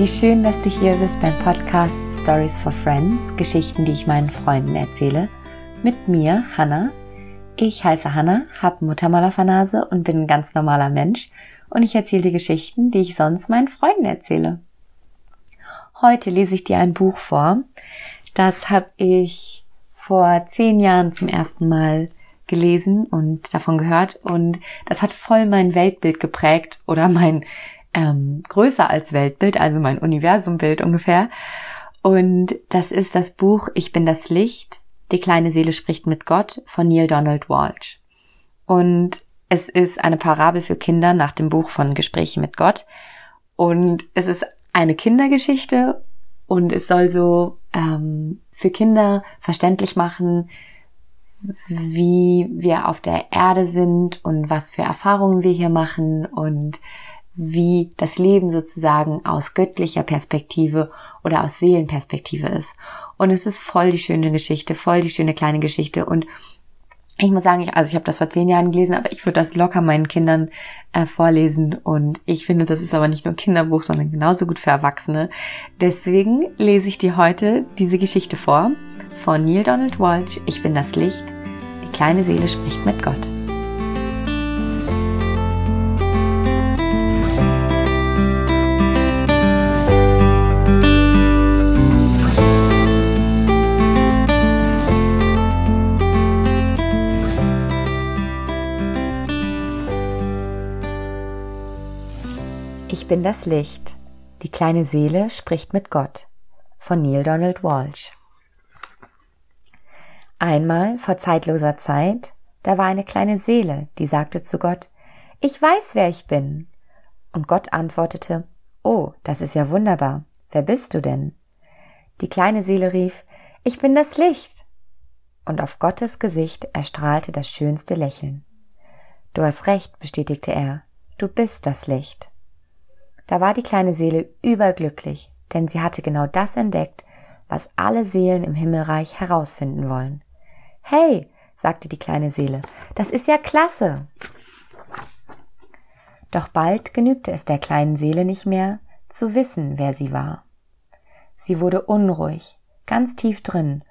Wie schön, dass du hier bist beim Podcast Stories for Friends, Geschichten, die ich meinen Freunden erzähle. Mit mir, Hannah. Ich heiße Hannah, habe Muttermalerfanase und bin ein ganz normaler Mensch und ich erzähle die Geschichten, die ich sonst meinen Freunden erzähle. Heute lese ich dir ein Buch vor. Das habe ich vor zehn Jahren zum ersten Mal gelesen und davon gehört und das hat voll mein Weltbild geprägt oder mein ähm, größer als Weltbild, also mein Universumbild ungefähr. Und das ist das Buch Ich bin das Licht, die kleine Seele spricht mit Gott von Neil Donald Walsh. Und es ist eine Parabel für Kinder nach dem Buch von Gespräche mit Gott. Und es ist eine Kindergeschichte und es soll so ähm, für Kinder verständlich machen, wie wir auf der Erde sind und was für Erfahrungen wir hier machen und wie das Leben sozusagen aus göttlicher Perspektive oder aus Seelenperspektive ist. Und es ist voll die schöne Geschichte, voll die schöne kleine Geschichte. Und ich muss sagen, ich, also ich habe das vor zehn Jahren gelesen, aber ich würde das locker meinen Kindern äh, vorlesen. Und ich finde, das ist aber nicht nur ein Kinderbuch, sondern genauso gut für Erwachsene. Deswegen lese ich dir heute diese Geschichte vor von Neil Donald Walsh. Ich bin das Licht. Die kleine Seele spricht mit Gott. Bin das Licht. Die kleine Seele spricht mit Gott. Von Neil Donald Walsh. Einmal vor zeitloser Zeit, da war eine kleine Seele, die sagte zu Gott, ich weiß, wer ich bin. Und Gott antwortete, Oh, das ist ja wunderbar. Wer bist du denn? Die kleine Seele rief, Ich bin das Licht. Und auf Gottes Gesicht erstrahlte das schönste Lächeln. Du hast recht, bestätigte er, du bist das Licht. Da war die kleine Seele überglücklich, denn sie hatte genau das entdeckt, was alle Seelen im Himmelreich herausfinden wollen. Hey, sagte die kleine Seele, das ist ja klasse. Doch bald genügte es der kleinen Seele nicht mehr, zu wissen, wer sie war. Sie wurde unruhig, ganz tief drin,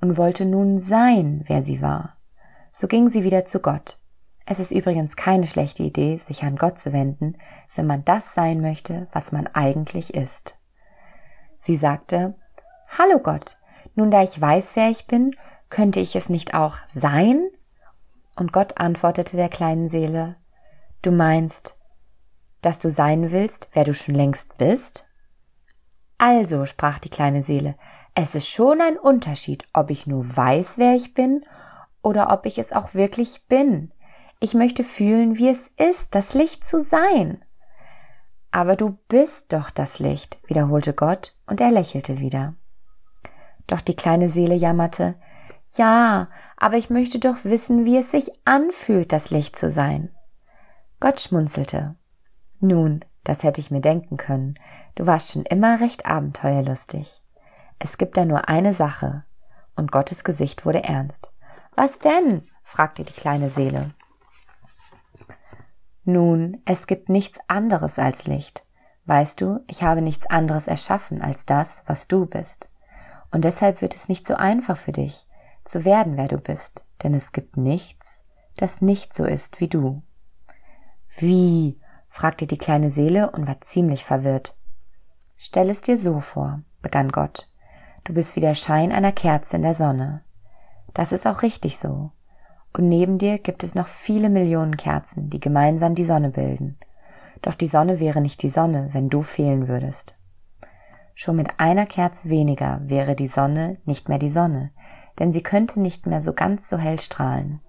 und wollte nun sein, wer sie war. So ging sie wieder zu Gott. Es ist übrigens keine schlechte Idee, sich an Gott zu wenden, wenn man das sein möchte, was man eigentlich ist. Sie sagte, Hallo Gott, nun da ich weiß, wer ich bin, könnte ich es nicht auch sein? Und Gott antwortete der kleinen Seele, Du meinst, dass du sein willst, wer du schon längst bist? Also, sprach die kleine Seele, es ist schon ein Unterschied, ob ich nur weiß, wer ich bin, oder ob ich es auch wirklich bin. Ich möchte fühlen, wie es ist, das Licht zu sein. Aber du bist doch das Licht, wiederholte Gott, und er lächelte wieder. Doch die kleine Seele jammerte, ja, aber ich möchte doch wissen, wie es sich anfühlt, das Licht zu sein. Gott schmunzelte. Nun, das hätte ich mir denken können. Du warst schon immer recht abenteuerlustig. Es gibt da nur eine Sache. Und Gottes Gesicht wurde ernst. Was denn? fragte die kleine Seele. Nun, es gibt nichts anderes als Licht. Weißt du, ich habe nichts anderes erschaffen als das, was du bist. Und deshalb wird es nicht so einfach für dich, zu werden, wer du bist, denn es gibt nichts, das nicht so ist wie du. Wie? fragte die kleine Seele und war ziemlich verwirrt. Stell es dir so vor, begann Gott. Du bist wie der Schein einer Kerze in der Sonne. Das ist auch richtig so und neben dir gibt es noch viele Millionen Kerzen, die gemeinsam die Sonne bilden. Doch die Sonne wäre nicht die Sonne, wenn du fehlen würdest. Schon mit einer Kerze weniger wäre die Sonne nicht mehr die Sonne, denn sie könnte nicht mehr so ganz so hell strahlen.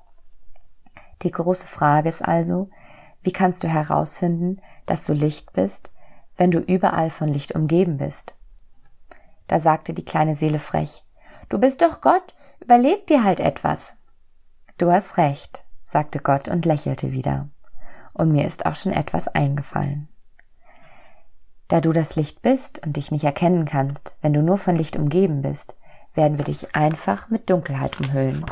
Die große Frage ist also, wie kannst du herausfinden, dass du Licht bist, wenn du überall von Licht umgeben bist? Da sagte die kleine Seele frech, Du bist doch Gott, überleg dir halt etwas. Du hast recht, sagte Gott und lächelte wieder. Und mir ist auch schon etwas eingefallen. Da du das Licht bist und dich nicht erkennen kannst, wenn du nur von Licht umgeben bist, werden wir dich einfach mit Dunkelheit umhüllen.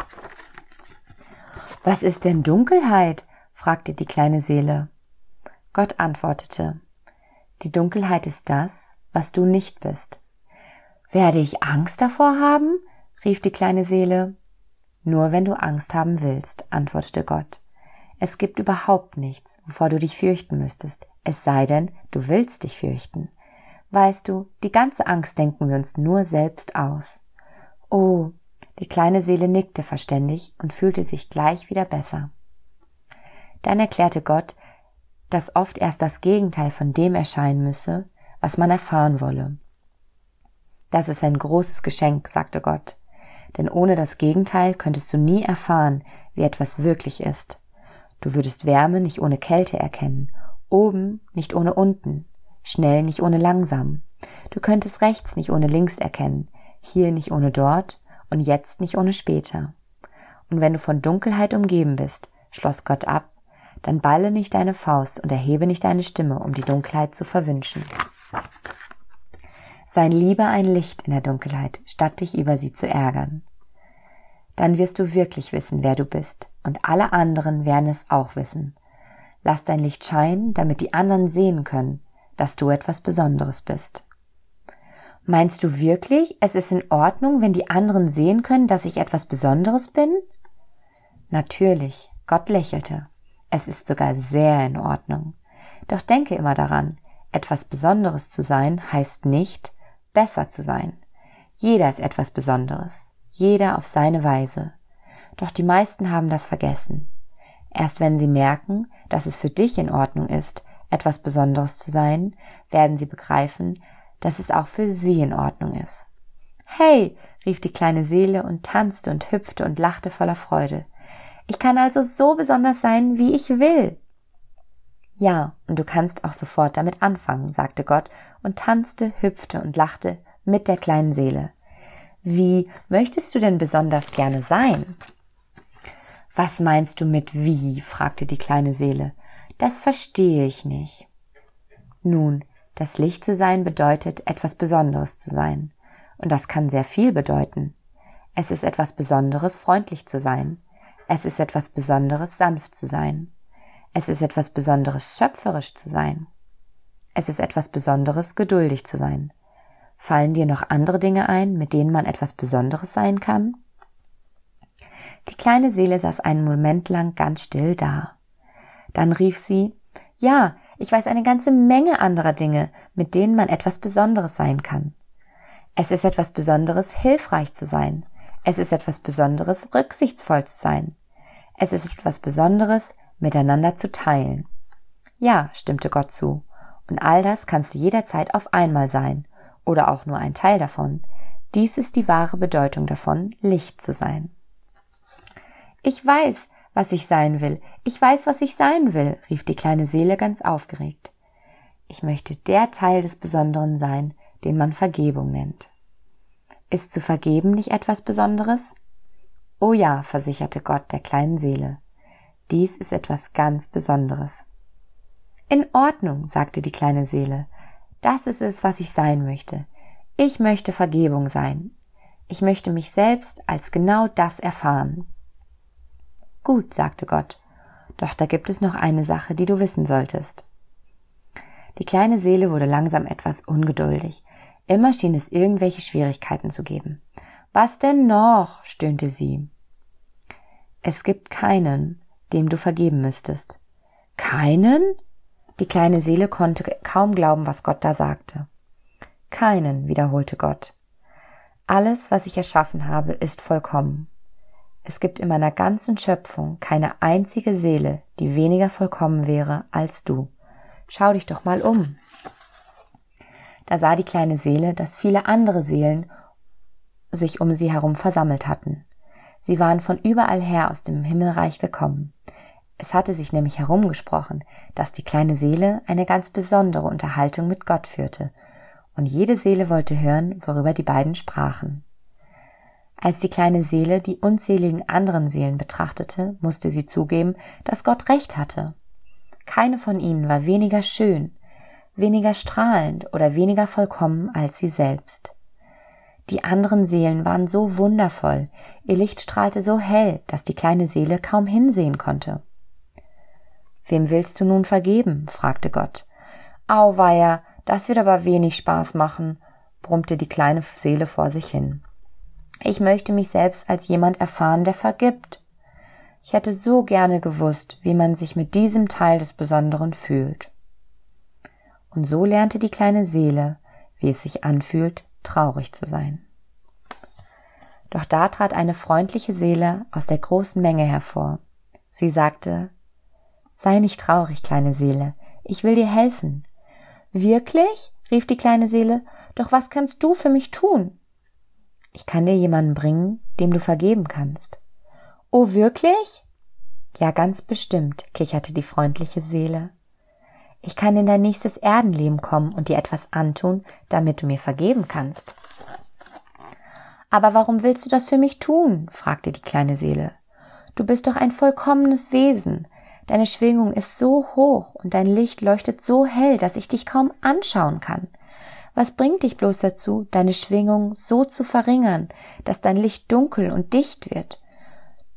Was ist denn Dunkelheit? fragte die kleine Seele. Gott antwortete, Die Dunkelheit ist das, was du nicht bist. Werde ich Angst davor haben? rief die kleine Seele. Nur wenn du Angst haben willst, antwortete Gott. Es gibt überhaupt nichts, wovor du dich fürchten müsstest, es sei denn, du willst dich fürchten. Weißt du, die ganze Angst denken wir uns nur selbst aus. Oh, die kleine Seele nickte verständig und fühlte sich gleich wieder besser. Dann erklärte Gott, dass oft erst das Gegenteil von dem erscheinen müsse, was man erfahren wolle. Das ist ein großes Geschenk, sagte Gott, denn ohne das Gegenteil könntest du nie erfahren, wie etwas wirklich ist. Du würdest Wärme nicht ohne Kälte erkennen, oben nicht ohne unten, schnell nicht ohne langsam. Du könntest rechts nicht ohne links erkennen, hier nicht ohne dort und jetzt nicht ohne später. Und wenn du von Dunkelheit umgeben bist, schloss Gott ab, dann balle nicht deine Faust und erhebe nicht deine Stimme, um die Dunkelheit zu verwünschen. Sein lieber ein Licht in der Dunkelheit, statt dich über sie zu ärgern. Dann wirst du wirklich wissen, wer du bist, und alle anderen werden es auch wissen. Lass dein Licht scheinen, damit die anderen sehen können, dass du etwas Besonderes bist. Meinst du wirklich, es ist in Ordnung, wenn die anderen sehen können, dass ich etwas Besonderes bin? Natürlich, Gott lächelte. Es ist sogar sehr in Ordnung. Doch denke immer daran, etwas Besonderes zu sein heißt nicht, besser zu sein. Jeder ist etwas Besonderes, jeder auf seine Weise. Doch die meisten haben das vergessen. Erst wenn sie merken, dass es für dich in Ordnung ist, etwas Besonderes zu sein, werden sie begreifen, dass es auch für sie in Ordnung ist. Hey, rief die kleine Seele und tanzte und hüpfte und lachte voller Freude. Ich kann also so besonders sein, wie ich will. Ja, und du kannst auch sofort damit anfangen, sagte Gott und tanzte, hüpfte und lachte mit der kleinen Seele. Wie möchtest du denn besonders gerne sein? Was meinst du mit wie? fragte die kleine Seele. Das verstehe ich nicht. Nun, das Licht zu sein bedeutet, etwas Besonderes zu sein. Und das kann sehr viel bedeuten. Es ist etwas Besonderes, freundlich zu sein. Es ist etwas Besonderes, sanft zu sein. Es ist etwas Besonderes, schöpferisch zu sein. Es ist etwas Besonderes, geduldig zu sein. Fallen dir noch andere Dinge ein, mit denen man etwas Besonderes sein kann? Die kleine Seele saß einen Moment lang ganz still da. Dann rief sie, ja, ich weiß eine ganze Menge anderer Dinge, mit denen man etwas Besonderes sein kann. Es ist etwas Besonderes, hilfreich zu sein. Es ist etwas Besonderes, rücksichtsvoll zu sein. Es ist etwas Besonderes, miteinander zu teilen. Ja, stimmte Gott zu. Und all das kannst du jederzeit auf einmal sein. Oder auch nur ein Teil davon. Dies ist die wahre Bedeutung davon, Licht zu sein. Ich weiß, was ich sein will. Ich weiß, was ich sein will, rief die kleine Seele ganz aufgeregt. Ich möchte der Teil des Besonderen sein, den man Vergebung nennt. Ist zu vergeben nicht etwas Besonderes? Oh ja, versicherte Gott der kleinen Seele. Dies ist etwas ganz Besonderes. In Ordnung, sagte die kleine Seele. Das ist es, was ich sein möchte. Ich möchte Vergebung sein. Ich möchte mich selbst als genau das erfahren. Gut, sagte Gott, doch da gibt es noch eine Sache, die du wissen solltest. Die kleine Seele wurde langsam etwas ungeduldig. Immer schien es irgendwelche Schwierigkeiten zu geben. Was denn noch? stöhnte sie. Es gibt keinen, dem du vergeben müsstest. Keinen? Die kleine Seele konnte kaum glauben, was Gott da sagte. Keinen, wiederholte Gott. Alles, was ich erschaffen habe, ist vollkommen. Es gibt in meiner ganzen Schöpfung keine einzige Seele, die weniger vollkommen wäre als du. Schau dich doch mal um. Da sah die kleine Seele, dass viele andere Seelen sich um sie herum versammelt hatten. Sie waren von überall her aus dem Himmelreich gekommen. Es hatte sich nämlich herumgesprochen, dass die kleine Seele eine ganz besondere Unterhaltung mit Gott führte, und jede Seele wollte hören, worüber die beiden sprachen. Als die kleine Seele die unzähligen anderen Seelen betrachtete, musste sie zugeben, dass Gott recht hatte. Keine von ihnen war weniger schön, weniger strahlend oder weniger vollkommen als sie selbst. Die anderen Seelen waren so wundervoll, ihr Licht strahlte so hell, dass die kleine Seele kaum hinsehen konnte. Wem willst du nun vergeben? fragte Gott. Auweia, das wird aber wenig Spaß machen, brummte die kleine Seele vor sich hin. Ich möchte mich selbst als jemand erfahren, der vergibt. Ich hätte so gerne gewusst, wie man sich mit diesem Teil des Besonderen fühlt. Und so lernte die kleine Seele, wie es sich anfühlt, traurig zu sein. Doch da trat eine freundliche Seele aus der großen Menge hervor. Sie sagte Sei nicht traurig, kleine Seele, ich will dir helfen. Wirklich? rief die kleine Seele, doch was kannst du für mich tun? Ich kann dir jemanden bringen, dem du vergeben kannst. Oh, wirklich? Ja, ganz bestimmt, kicherte die freundliche Seele. Ich kann in dein nächstes Erdenleben kommen und dir etwas antun, damit du mir vergeben kannst. Aber warum willst du das für mich tun? fragte die kleine Seele. Du bist doch ein vollkommenes Wesen. Deine Schwingung ist so hoch und dein Licht leuchtet so hell, dass ich dich kaum anschauen kann. Was bringt dich bloß dazu, deine Schwingung so zu verringern, dass dein Licht dunkel und dicht wird?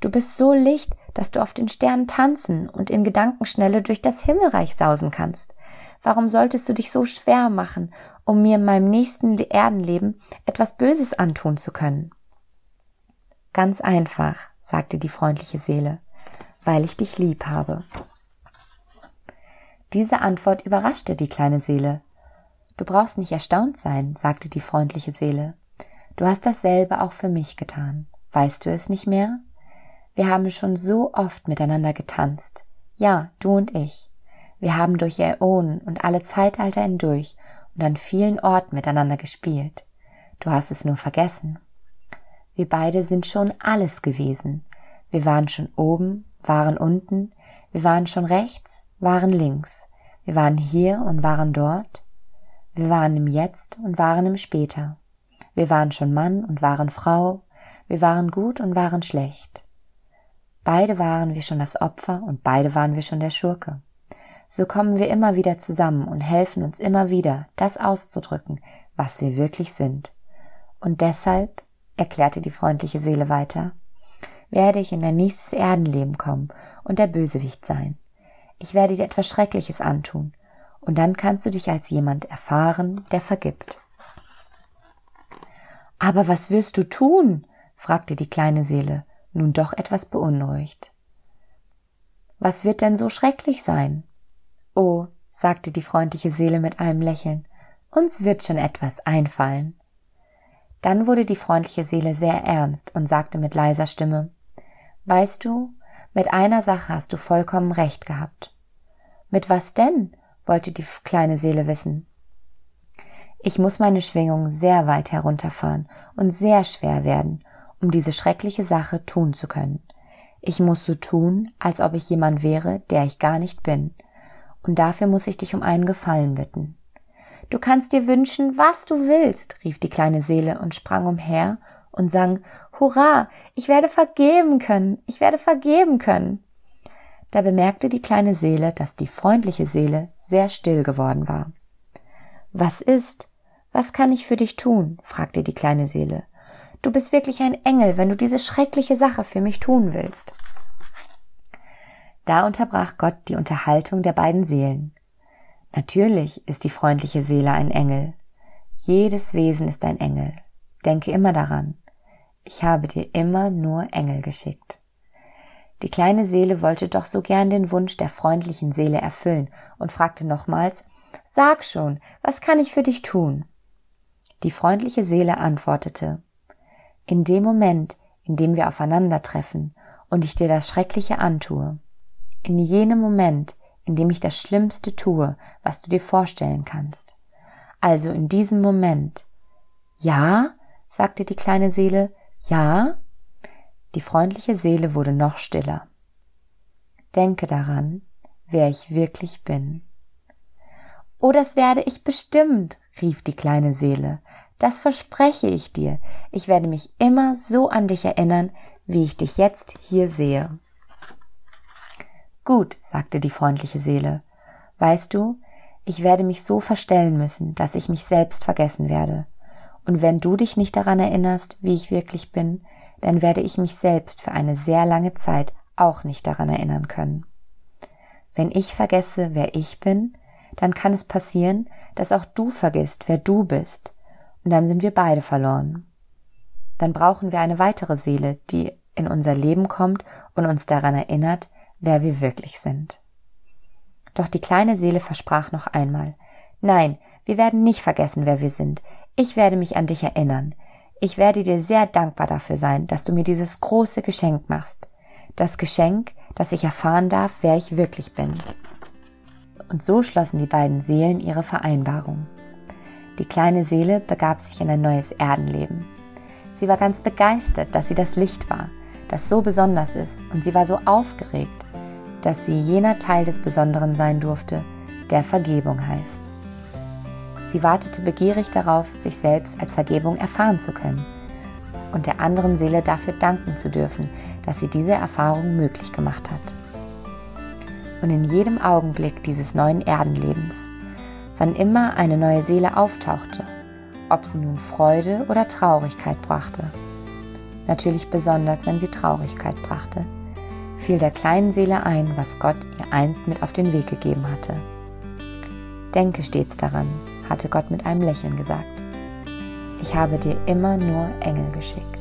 Du bist so Licht, dass du auf den Sternen tanzen und in Gedankenschnelle durch das Himmelreich sausen kannst. Warum solltest du dich so schwer machen, um mir in meinem nächsten Erdenleben etwas Böses antun zu können? Ganz einfach, sagte die freundliche Seele, weil ich dich lieb habe. Diese Antwort überraschte die kleine Seele, Du brauchst nicht erstaunt sein, sagte die freundliche Seele. Du hast dasselbe auch für mich getan. Weißt du es nicht mehr? Wir haben schon so oft miteinander getanzt. Ja, du und ich. Wir haben durch Äonen und alle Zeitalter hindurch und an vielen Orten miteinander gespielt. Du hast es nur vergessen. Wir beide sind schon alles gewesen. Wir waren schon oben, waren unten, wir waren schon rechts, waren links, wir waren hier und waren dort, wir waren im Jetzt und waren im Später. Wir waren schon Mann und waren Frau. Wir waren gut und waren schlecht. Beide waren wir schon das Opfer und beide waren wir schon der Schurke. So kommen wir immer wieder zusammen und helfen uns immer wieder, das auszudrücken, was wir wirklich sind. Und deshalb, erklärte die freundliche Seele weiter, werde ich in dein nächstes Erdenleben kommen und der Bösewicht sein. Ich werde dir etwas Schreckliches antun, und dann kannst du dich als jemand erfahren, der vergibt. Aber was wirst du tun? fragte die kleine Seele, nun doch etwas beunruhigt. Was wird denn so schrecklich sein? Oh, sagte die freundliche Seele mit einem Lächeln, uns wird schon etwas einfallen. Dann wurde die freundliche Seele sehr ernst und sagte mit leiser Stimme Weißt du, mit einer Sache hast du vollkommen recht gehabt. Mit was denn? wollte die kleine Seele wissen. Ich muss meine Schwingung sehr weit herunterfahren und sehr schwer werden, um diese schreckliche Sache tun zu können. Ich muss so tun, als ob ich jemand wäre, der ich gar nicht bin. Und dafür muss ich dich um einen Gefallen bitten. Du kannst dir wünschen, was du willst, rief die kleine Seele und sprang umher und sang Hurra, ich werde vergeben können, ich werde vergeben können. Da bemerkte die kleine Seele, dass die freundliche Seele sehr still geworden war. Was ist? Was kann ich für dich tun? fragte die kleine Seele. Du bist wirklich ein Engel, wenn du diese schreckliche Sache für mich tun willst. Da unterbrach Gott die Unterhaltung der beiden Seelen. Natürlich ist die freundliche Seele ein Engel. Jedes Wesen ist ein Engel. Denke immer daran. Ich habe dir immer nur Engel geschickt. Die kleine Seele wollte doch so gern den Wunsch der freundlichen Seele erfüllen und fragte nochmals Sag schon, was kann ich für dich tun? Die freundliche Seele antwortete In dem Moment, in dem wir aufeinandertreffen und ich dir das Schreckliche antue, in jenem Moment, in dem ich das Schlimmste tue, was du dir vorstellen kannst. Also in diesem Moment. Ja? sagte die kleine Seele. Ja? Die freundliche Seele wurde noch stiller. Denke daran, wer ich wirklich bin. Oh, das werde ich bestimmt, rief die kleine Seele. Das verspreche ich dir. Ich werde mich immer so an dich erinnern, wie ich dich jetzt hier sehe. Gut, sagte die freundliche Seele. Weißt du, ich werde mich so verstellen müssen, dass ich mich selbst vergessen werde. Und wenn du dich nicht daran erinnerst, wie ich wirklich bin, dann werde ich mich selbst für eine sehr lange Zeit auch nicht daran erinnern können. Wenn ich vergesse, wer ich bin, dann kann es passieren, dass auch du vergisst, wer du bist, und dann sind wir beide verloren. Dann brauchen wir eine weitere Seele, die in unser Leben kommt und uns daran erinnert, wer wir wirklich sind. Doch die kleine Seele versprach noch einmal, nein, wir werden nicht vergessen, wer wir sind. Ich werde mich an dich erinnern. Ich werde dir sehr dankbar dafür sein, dass du mir dieses große Geschenk machst. Das Geschenk, dass ich erfahren darf, wer ich wirklich bin. Und so schlossen die beiden Seelen ihre Vereinbarung. Die kleine Seele begab sich in ein neues Erdenleben. Sie war ganz begeistert, dass sie das Licht war, das so besonders ist, und sie war so aufgeregt, dass sie jener Teil des Besonderen sein durfte, der Vergebung heißt. Sie wartete begierig darauf, sich selbst als Vergebung erfahren zu können und der anderen Seele dafür danken zu dürfen, dass sie diese Erfahrung möglich gemacht hat. Und in jedem Augenblick dieses neuen Erdenlebens, wann immer eine neue Seele auftauchte, ob sie nun Freude oder Traurigkeit brachte, natürlich besonders wenn sie Traurigkeit brachte, fiel der kleinen Seele ein, was Gott ihr einst mit auf den Weg gegeben hatte. Denke stets daran, hatte Gott mit einem Lächeln gesagt. Ich habe dir immer nur Engel geschickt.